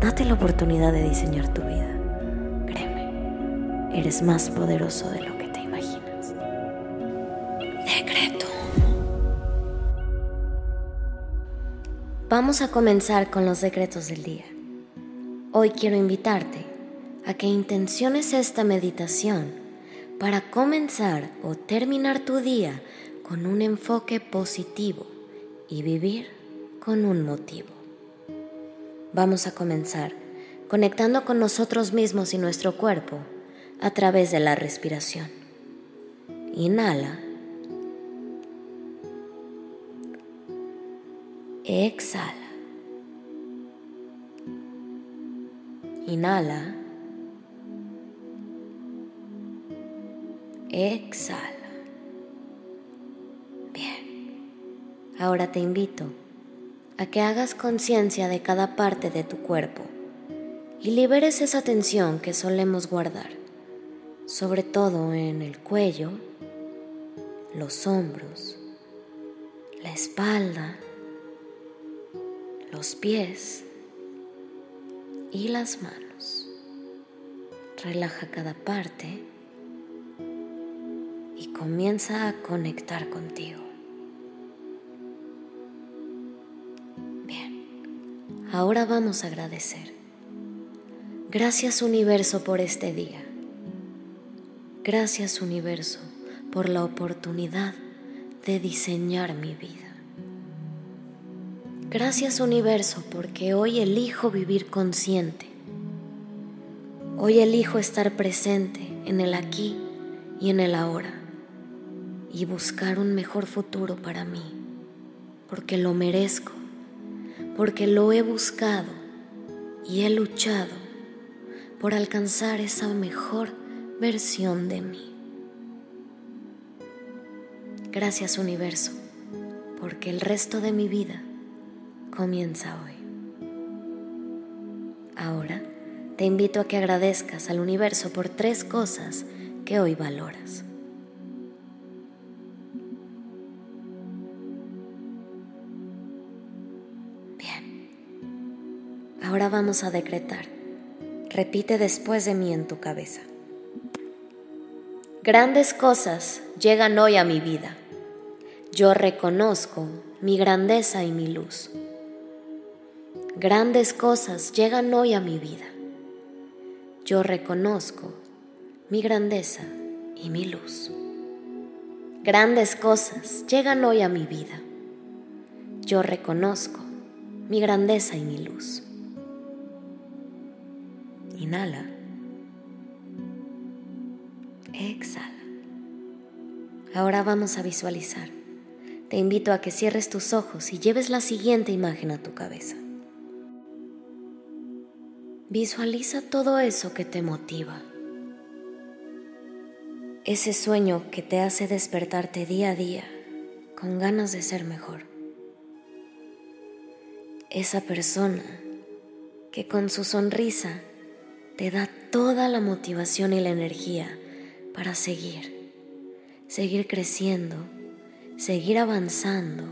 Date la oportunidad de diseñar tu vida. Créeme, eres más poderoso de lo que te imaginas. Decreto. Vamos a comenzar con los decretos del día. Hoy quiero invitarte a que intenciones esta meditación para comenzar o terminar tu día con un enfoque positivo y vivir con un motivo. Vamos a comenzar conectando con nosotros mismos y nuestro cuerpo a través de la respiración. Inhala. Exhala. Inhala. Exhala. Bien. Ahora te invito a que hagas conciencia de cada parte de tu cuerpo y liberes esa tensión que solemos guardar, sobre todo en el cuello, los hombros, la espalda, los pies y las manos. Relaja cada parte y comienza a conectar contigo. Ahora vamos a agradecer. Gracias universo por este día. Gracias universo por la oportunidad de diseñar mi vida. Gracias universo porque hoy elijo vivir consciente. Hoy elijo estar presente en el aquí y en el ahora y buscar un mejor futuro para mí, porque lo merezco, porque lo he buscado y he luchado por alcanzar esa mejor versión de mí. Gracias universo, porque el resto de mi vida comienza hoy. Ahora te invito a que agradezcas al universo por tres cosas que hoy valoras. Ahora vamos a decretar. Repite después de mí en tu cabeza. Grandes cosas llegan hoy a mi vida. Yo reconozco mi grandeza y mi luz. Grandes cosas llegan hoy a mi vida. Yo reconozco mi grandeza y mi luz. Grandes cosas llegan hoy a mi vida. Yo reconozco mi grandeza y mi luz. Inhala. Exhala. Ahora vamos a visualizar. Te invito a que cierres tus ojos y lleves la siguiente imagen a tu cabeza. Visualiza todo eso que te motiva. Ese sueño que te hace despertarte día a día con ganas de ser mejor. Esa persona que con su sonrisa te da toda la motivación y la energía para seguir, seguir creciendo, seguir avanzando,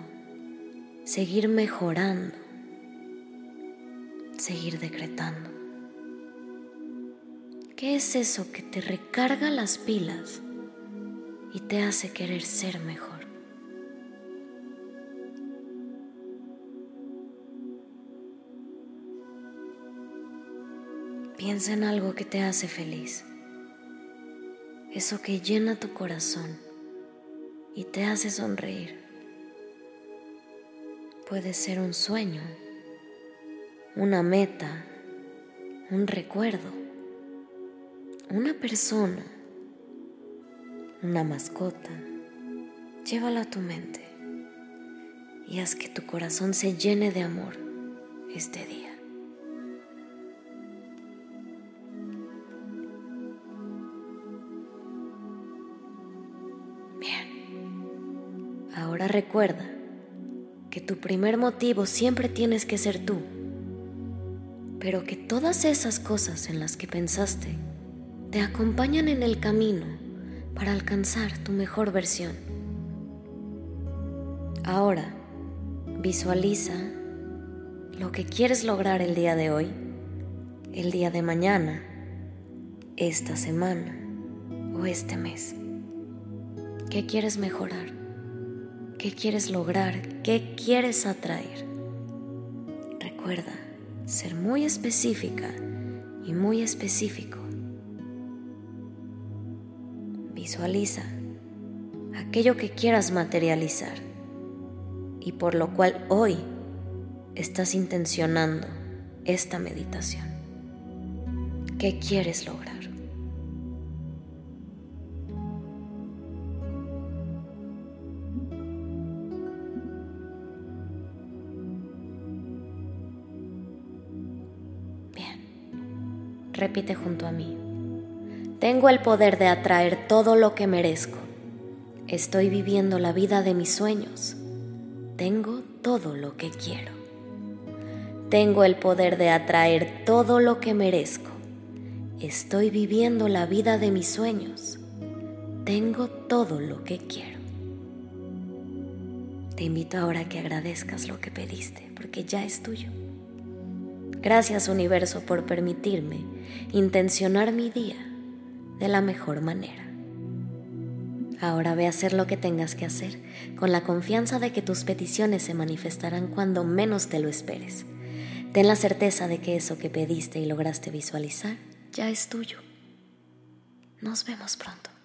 seguir mejorando, seguir decretando. ¿Qué es eso que te recarga las pilas y te hace querer ser mejor? Piensa en algo que te hace feliz, eso que llena tu corazón y te hace sonreír. Puede ser un sueño, una meta, un recuerdo, una persona, una mascota. Llévala a tu mente y haz que tu corazón se llene de amor este día. Recuerda que tu primer motivo siempre tienes que ser tú, pero que todas esas cosas en las que pensaste te acompañan en el camino para alcanzar tu mejor versión. Ahora, visualiza lo que quieres lograr el día de hoy, el día de mañana, esta semana o este mes. ¿Qué quieres mejorar? ¿Qué quieres lograr? ¿Qué quieres atraer? Recuerda ser muy específica y muy específico. Visualiza aquello que quieras materializar y por lo cual hoy estás intencionando esta meditación? ¿Qué quieres lograr? Repite junto a mí. Tengo el poder de atraer todo lo que merezco. Estoy viviendo la vida de mis sueños. Tengo todo lo que quiero. Tengo el poder de atraer todo lo que merezco. Estoy viviendo la vida de mis sueños. Tengo todo lo que quiero. Te invito ahora a que agradezcas lo que pediste, porque ya es tuyo. Gracias universo por permitirme intencionar mi día de la mejor manera. Ahora ve a hacer lo que tengas que hacer, con la confianza de que tus peticiones se manifestarán cuando menos te lo esperes. Ten la certeza de que eso que pediste y lograste visualizar ya es tuyo. Nos vemos pronto.